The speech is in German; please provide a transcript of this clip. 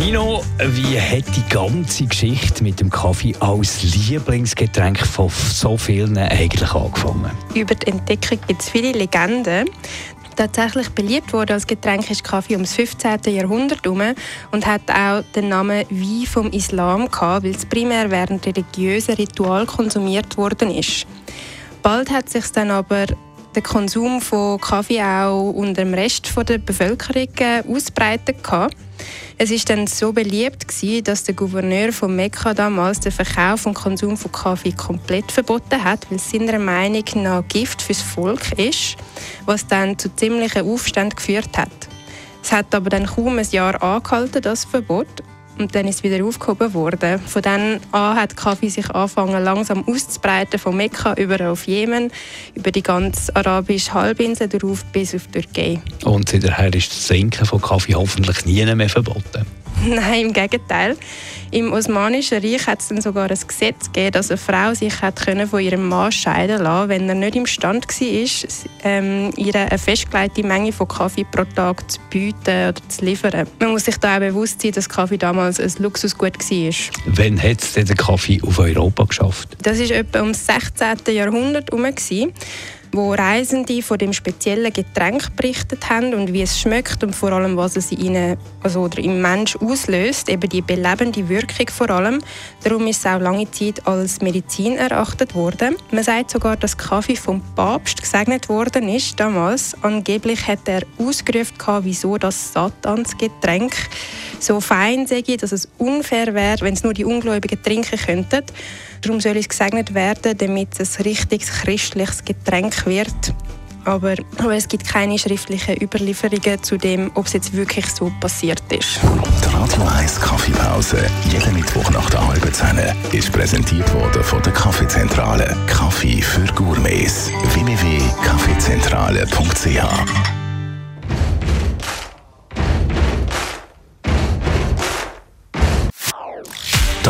Nino, wie hat die ganze Geschichte mit dem Kaffee als Lieblingsgetränk von so vielen eigentlich angefangen? Über die Entdeckung gibt es viele Legenden. Tatsächlich beliebt wurde als Getränk ist Kaffee ums 15. Jahrhundert herum und hat auch den Namen Wein vom Islam gehabt, weil es primär während religiöser Ritual konsumiert worden ist. Bald hat sich dann aber der Konsum von Kaffee auch unter dem Rest der Bevölkerung äh, ausbreitet gehabt. Es ist dann so beliebt dass der Gouverneur von Mekka damals den Verkauf und Konsum von Kaffee komplett verboten hat, weil es seiner Meinung nach Gift fürs Volk ist, was dann zu ziemlichen Aufständen geführt hat. Es hat aber dann kaum ein Jahr angehalten, das Verbot, und dann ist es wieder aufgehoben worden. Von dann an hat Kaffee sich angefangen langsam auszubreiten, von Mekka über auf Jemen, über die ganze arabische Halbinsel darauf bis auf die Türkei. Und seither ist das Trinken von Kaffee hoffentlich nie mehr verboten. Nein, im Gegenteil. Im Osmanischen Reich hat es dann sogar ein Gesetz gegeben, dass eine Frau sich hat können von ihrem Mann scheiden lassen wenn er nicht imstande war, ähm, ihr eine festgelegte Menge von Kaffee pro Tag zu bieten oder zu liefern. Man muss sich da auch bewusst sein, dass Kaffee damals ein Luxusgut war. Wann hat es den Kaffee auf Europa geschafft? Das war etwa um 16. Jahrhundert herum wo Reisende von dem speziellen Getränk berichtet haben und wie es schmeckt und vor allem, was es in ihnen, also oder im Mensch auslöst, eben die belebende Wirkung vor allem. Darum ist es auch lange Zeit als Medizin erachtet worden. Man sagt sogar, dass Kaffee vom Papst gesegnet worden ist damals. Angeblich hat er ausgerufen, wieso das Satansgetränk so fein sei, dass es unfair wäre, wenn es nur die Ungläubigen trinken könnten. Darum soll es gesegnet werden, damit es ein richtiges christliches Getränk wird. Aber, es gibt keine schriftlichen Überlieferungen zu dem, ob es jetzt wirklich so passiert ist. Die Radio 1 Kaffeepause, jeden Mittwoch nach der halben Zehn, ist präsentiert worden von der Kaffeezentrale. Kaffee für Gourmets. www.kaffeezentrale.ch